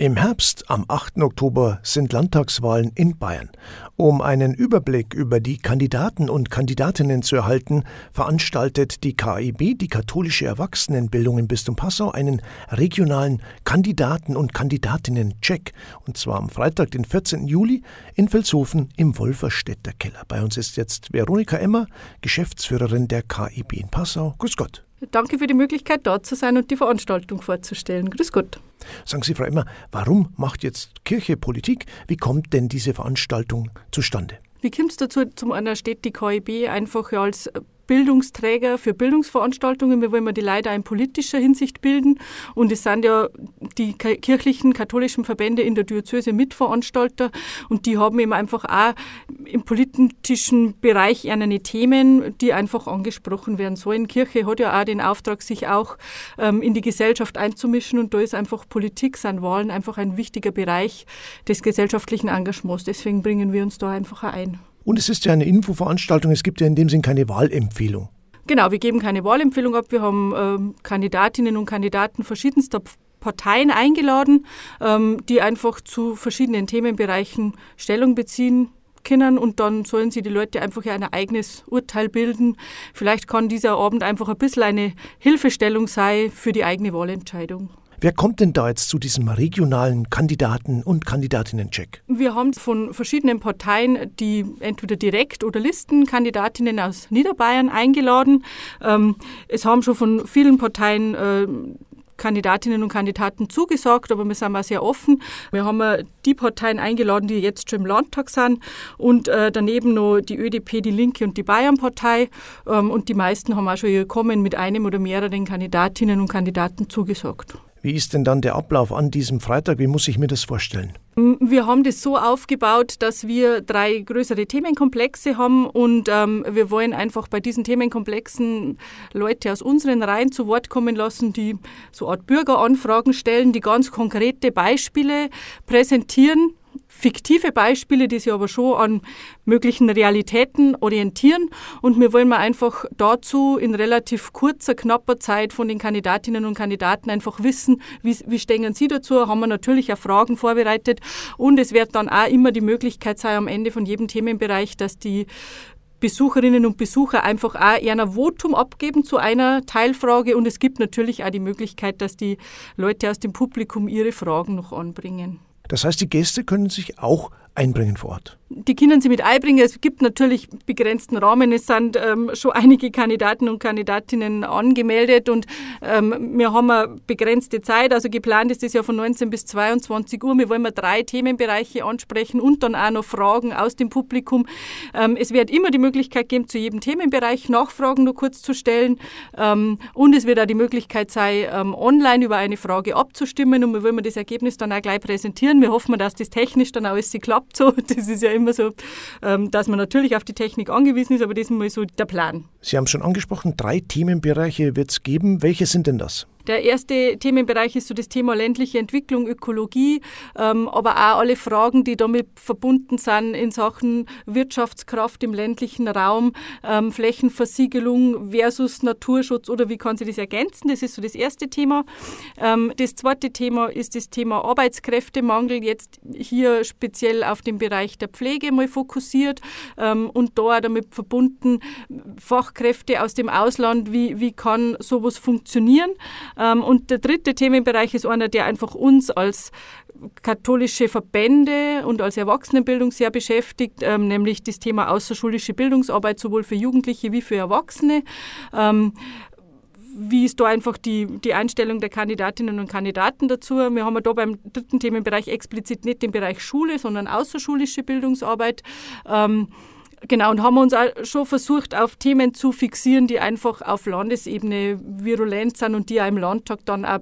Im Herbst, am 8. Oktober, sind Landtagswahlen in Bayern. Um einen Überblick über die Kandidaten und Kandidatinnen zu erhalten, veranstaltet die KIB, die katholische Erwachsenenbildung im Bistum Passau, einen regionalen Kandidaten- und Kandidatinnen-Check. Und zwar am Freitag, den 14. Juli, in Vilshofen im Wolferstädter Keller. Bei uns ist jetzt Veronika Emmer, Geschäftsführerin der KIB in Passau. Grüß Gott. Danke für die Möglichkeit, dort zu sein und die Veranstaltung vorzustellen. Grüß Gott. Sagen Sie, Frau Emmer, warum macht jetzt Kirche Politik? Wie kommt denn diese Veranstaltung zustande? Wie kommt es dazu? Zum einen steht die KIB einfach als Bildungsträger für Bildungsveranstaltungen. Wir wollen die Leute in politischer Hinsicht bilden. Und es sind ja die kirchlichen, katholischen Verbände in der Diözese Mitveranstalter. Und die haben eben einfach auch im politischen Bereich eine Themen, die einfach angesprochen werden sollen. Kirche hat ja auch den Auftrag, sich auch ähm, in die Gesellschaft einzumischen. Und da ist einfach Politik, sind Wahlen einfach ein wichtiger Bereich des gesellschaftlichen Engagements. Deswegen bringen wir uns da einfach ein. Und es ist ja eine Infoveranstaltung, es gibt ja in dem Sinn keine Wahlempfehlung. Genau, wir geben keine Wahlempfehlung ab. Wir haben ähm, Kandidatinnen und Kandidaten verschiedenster Parteien eingeladen, ähm, die einfach zu verschiedenen Themenbereichen Stellung beziehen können und dann sollen sie die Leute einfach ein eigenes Urteil bilden. Vielleicht kann dieser Abend einfach ein bisschen eine Hilfestellung sein für die eigene Wahlentscheidung. Wer kommt denn da jetzt zu diesem regionalen Kandidaten- und Kandidatinnen-Check? Wir haben von verschiedenen Parteien, die entweder direkt oder Listenkandidatinnen aus Niederbayern eingeladen. Ähm, es haben schon von vielen Parteien äh, Kandidatinnen und Kandidaten zugesagt, aber wir sind auch sehr offen. Wir haben die Parteien eingeladen, die jetzt schon im Landtag sind und äh, daneben noch die ÖDP, die Linke und die Bayernpartei. Ähm, und die meisten haben auch schon gekommen mit einem oder mehreren Kandidatinnen und Kandidaten zugesagt. Wie ist denn dann der Ablauf an diesem Freitag? Wie muss ich mir das vorstellen? Wir haben das so aufgebaut, dass wir drei größere Themenkomplexe haben und ähm, wir wollen einfach bei diesen Themenkomplexen Leute aus unseren Reihen zu Wort kommen lassen, die so Art Bürgeranfragen stellen, die ganz konkrete Beispiele präsentieren fiktive Beispiele, die sich aber schon an möglichen Realitäten orientieren. Und wir wollen mal einfach dazu in relativ kurzer, knapper Zeit von den Kandidatinnen und Kandidaten einfach wissen, wie, wie stehen sie dazu, haben wir natürlich auch Fragen vorbereitet. Und es wird dann auch immer die Möglichkeit sein, am Ende von jedem Themenbereich, dass die Besucherinnen und Besucher einfach auch ein Votum abgeben zu einer Teilfrage und es gibt natürlich auch die Möglichkeit, dass die Leute aus dem Publikum ihre Fragen noch anbringen. Das heißt, die Gäste können sich auch einbringen vor Ort die können sie mit einbringen. Es gibt natürlich begrenzten Rahmen. Es sind ähm, schon einige Kandidaten und Kandidatinnen angemeldet und ähm, wir haben eine begrenzte Zeit. Also geplant ist es ja von 19 bis 22 Uhr. Wir wollen mal drei Themenbereiche ansprechen und dann auch noch Fragen aus dem Publikum. Ähm, es wird immer die Möglichkeit geben, zu jedem Themenbereich Nachfragen nur kurz zu stellen. Ähm, und es wird auch die Möglichkeit sein, ähm, online über eine Frage abzustimmen und wir wollen das Ergebnis dann auch gleich präsentieren. Wir hoffen, dass das technisch dann alles klappt. So, das ist ja immer so, ähm, dass man natürlich auf die Technik angewiesen ist, aber das ist mal so der Plan. Sie haben schon angesprochen, drei Themenbereiche wird es geben. Welche sind denn das? Der erste Themenbereich ist so das Thema ländliche Entwicklung, Ökologie, ähm, aber auch alle Fragen, die damit verbunden sind in Sachen Wirtschaftskraft im ländlichen Raum, ähm, Flächenversiegelung versus Naturschutz oder wie kann sie das ergänzen? Das ist so das erste Thema. Ähm, das zweite Thema ist das Thema Arbeitskräftemangel, jetzt hier speziell auf den Bereich der Pflege mal fokussiert und da damit verbunden Fachkräfte aus dem Ausland, wie, wie kann sowas funktionieren? Ähm, und der dritte Themenbereich ist einer, der einfach uns als katholische Verbände und als Erwachsenenbildung sehr beschäftigt, ähm, nämlich das Thema außerschulische Bildungsarbeit sowohl für Jugendliche wie für Erwachsene ähm, wie ist da einfach die, die Einstellung der Kandidatinnen und Kandidaten dazu? Wir haben da beim dritten Themenbereich explizit nicht den Bereich Schule, sondern außerschulische Bildungsarbeit. Ähm, Genau, und haben uns auch schon versucht, auf Themen zu fixieren, die einfach auf Landesebene virulent sind und die auch im Landtag dann auch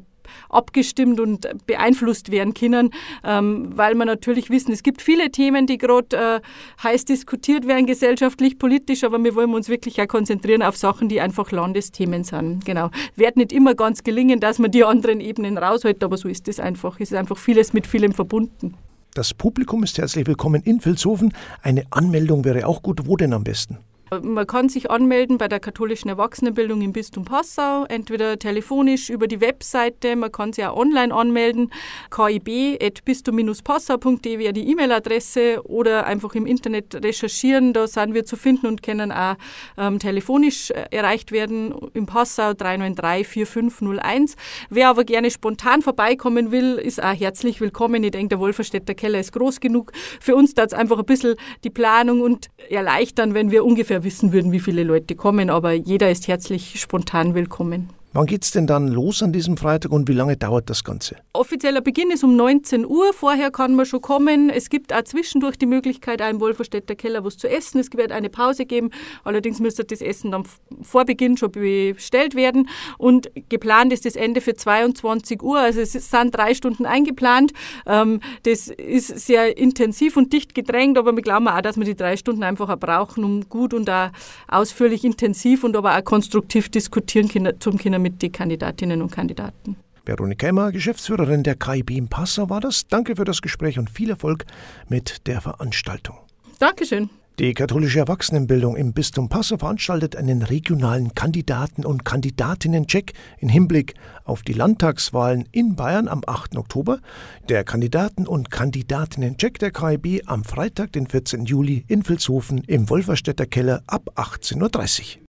abgestimmt und beeinflusst werden können, ähm, weil wir natürlich wissen, es gibt viele Themen, die gerade äh, heiß diskutiert werden, gesellschaftlich, politisch, aber wir wollen uns wirklich auch konzentrieren auf Sachen, die einfach Landesthemen sind. Genau. Wird nicht immer ganz gelingen, dass man die anderen Ebenen raushält, aber so ist es einfach. Es ist einfach vieles mit vielem verbunden. Das Publikum ist herzlich willkommen in Vilshofen. Eine Anmeldung wäre auch gut. Wo denn am besten? Man kann sich anmelden bei der katholischen Erwachsenenbildung im Bistum Passau, entweder telefonisch über die Webseite, man kann sich auch online anmelden. kib.bistum-passau.de wäre die E-Mail-Adresse oder einfach im Internet recherchieren, da sind wir zu finden und können auch ähm, telefonisch äh, erreicht werden im Passau 393 4501. Wer aber gerne spontan vorbeikommen will, ist auch herzlich willkommen. Ich denke, der Wolferstädter Keller ist groß genug. Für uns da es einfach ein bisschen die Planung und erleichtern, wenn wir ungefähr wissen würden, wie viele Leute kommen. Aber jeder ist herzlich spontan willkommen. Wann geht es denn dann los an diesem Freitag und wie lange dauert das Ganze? Offizieller Beginn ist um 19 Uhr. Vorher kann man schon kommen. Es gibt auch zwischendurch die Möglichkeit, einem Wolferstädter Keller was zu essen. Es wird eine Pause geben. Allerdings müsste das Essen dann vor Beginn schon bestellt werden. Und geplant ist das Ende für 22 Uhr. Also es sind drei Stunden eingeplant. Ähm, das ist sehr intensiv und dicht gedrängt, aber wir glauben auch, dass wir die drei Stunden einfach auch brauchen, um gut und auch ausführlich, intensiv und aber auch konstruktiv diskutieren zum Kinder mit den Kandidatinnen und Kandidaten. Veronika Emmer, Geschäftsführerin der KIB in Passau war das. Danke für das Gespräch und viel Erfolg mit der Veranstaltung. Dankeschön. Die katholische Erwachsenenbildung im Bistum Passau veranstaltet einen regionalen Kandidaten- und Kandidatinnen-Check in Hinblick auf die Landtagswahlen in Bayern am 8. Oktober. Der Kandidaten- und Kandidatinnen-Check der KIB am Freitag, den 14. Juli in Vilshofen im Wolferstädter Keller ab 18.30 Uhr.